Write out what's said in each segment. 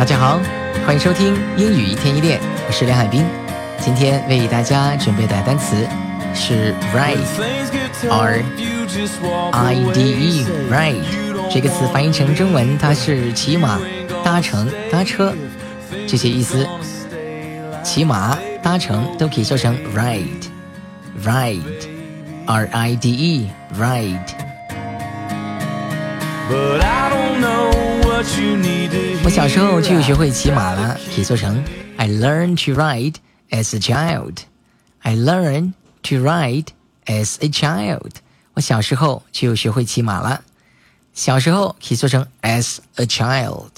大家好，欢迎收听英语一天一练，我是梁海滨。今天为大家准备的单词是 ride，r i d e ride 这个词翻译成中文，它是骑马、搭乘、搭车这些意思。骑马、搭乘都可以说成 ride，ride，r i d e ride。我小时候就学会骑马了，可以说成 I learned to ride as a child. I learned to ride as a child. 我小时候就学会骑马了。小时候可以说成 as a child.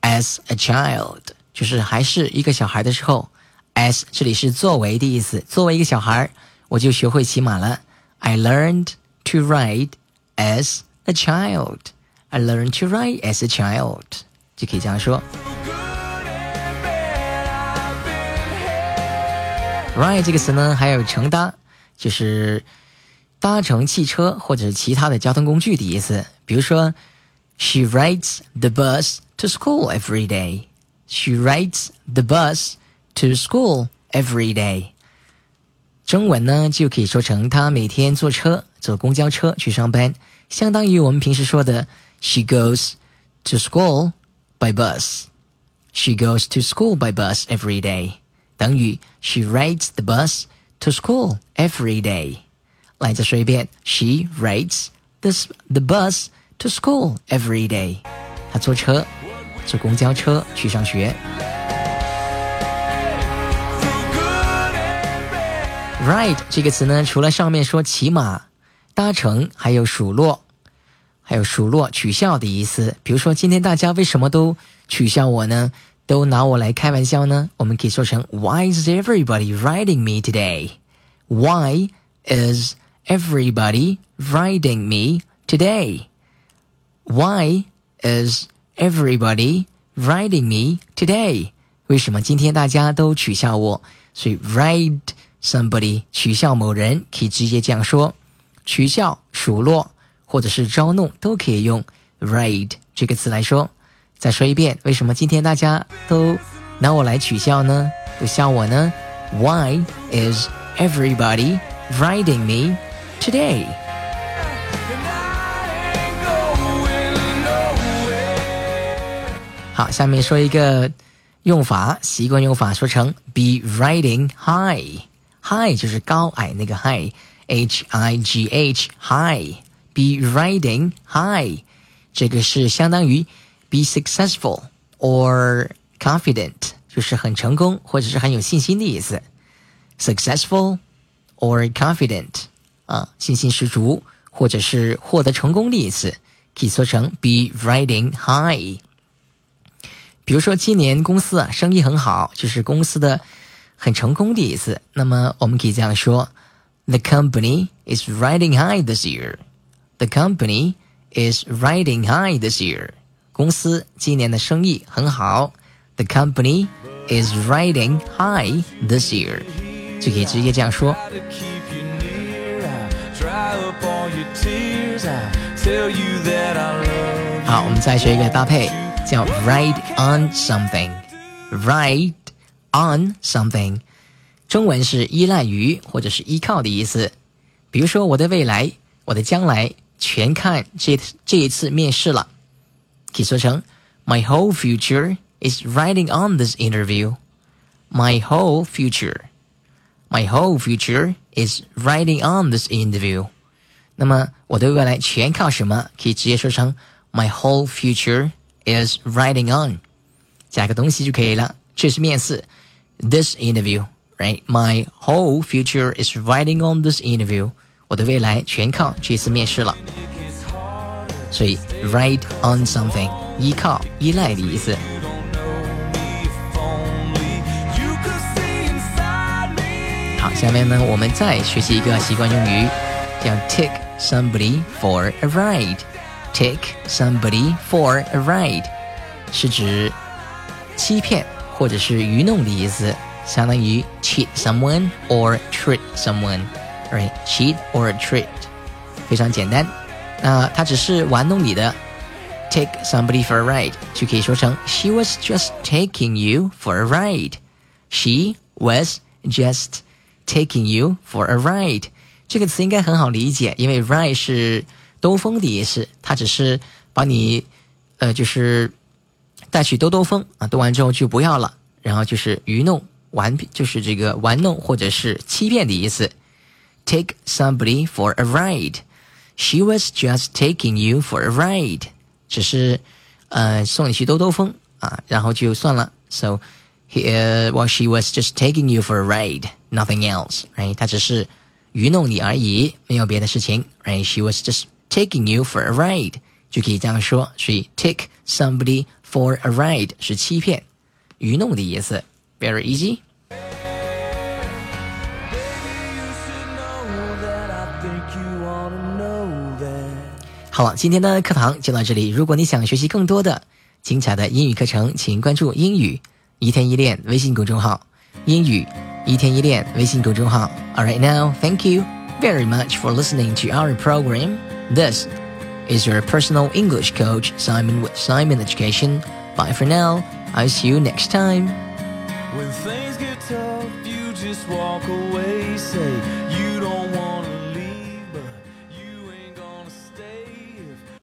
As a child 就是还是一个小孩的时候。as 这里是作为的意思，作为一个小孩，我就学会骑马了。I learned to ride as a child. I learned to write as a child，就可以这样说。Ride 这个词呢，还有乘搭，就是搭乘汽车或者是其他的交通工具的意思。比如说，She rides the bus to school every day. She rides the bus to school every day. 中文呢，就可以说成她每天坐车，坐公交车去上班。相当于我们平时说的 "She goes to school by bus." She goes to school by bus every day，等于 She rides the bus to school every day。来，再说一遍，She rides this the bus to school every day。她坐车，坐公交车去上学。Ride 这个词呢，除了上面说骑马。搭乘还有数落， 还有数落取笑的意思。比如说，今天大家为什么都取笑我呢？都拿我来开玩笑呢？我们可以说成 Why is everybody riding me today? Why is everybody riding me today? Why is everybody riding me today? 为什么今天大家都取笑我？所以 ride somebody 取笑某人，可以直接这样说。取笑、数落 或者是招弄，都可以用 ride 这个词来说。再说一遍，为什么今天大家都拿我来取笑呢？都笑我呢？Why is everybody riding me today？好，下面说一个用法，习惯用法，说成 be riding high。high 就是高矮那个 high。H I G H high be riding high，这个是相当于 be successful or confident，就是很成功或者是很有信心的意思。successful or confident 啊，信心十足或者是获得成功的意思，可以说成 be riding high。比如说今年公司啊生意很好，就是公司的很成功的意思。那么我们可以这样说。The company is riding high this year. The company is riding high this year. 公司今年的生意很好。The company is riding high this year. 就可以直接这样说。好，我们再学一个搭配，叫 ride on something。Ride on something。中文是依赖于或者是依靠的意思，比如说我的未来、我的将来 全看这这一次面试了，可以说成 My whole future is riding on this interview. My whole future, my whole future is riding on this interview. 那么我的未来全靠什么？可以直接说成 My whole future is riding on，加个东西就可以了。这是面试，this interview。right? My whole future is riding on this interview. 我的未来全靠这次面试了。所以 ride on something 依靠、依赖的意思。好，下面呢，我们再学习一个习惯用语，叫 take somebody for a ride。take somebody for a ride 是指欺骗或者是愚弄的意思。相当于 cheat someone or trick Right, cheat or a trick，非常简单。那他只是玩弄你的，take somebody for a ride 就可以说成 She was just taking you for a ride. She was just taking you for a ride. 这个词应该很好理解，因为 ride 是兜风的意思，它只是把你呃就是带去兜兜风啊，兜完之后就不要了，然后就是愚弄玩，就是这个玩弄或者是欺骗的意思。Take somebody for a ride. She was just taking you for a ride. 只是呃送你去兜兜风啊，然后就算了。So he uh, well she was just taking you for a ride, nothing else, right？她只是愚弄你而已，没有别的事情，right? She was just taking you for a ride，就可以这样说。所以 take somebody for a ride 是欺骗、愚弄的意思。Very easy。 好了，今天的课堂就到这里。如果你想学习更多的精彩的英语课程，请关注“英语一天一练”微信公众号。英语一天一练微信公众号。All right, now, thank you very much for listening to our program. This is your personal English coach, Simon with Simon Education. Bye for now. I'll see you next time. When things get tough, you just walk away. Say you don't want to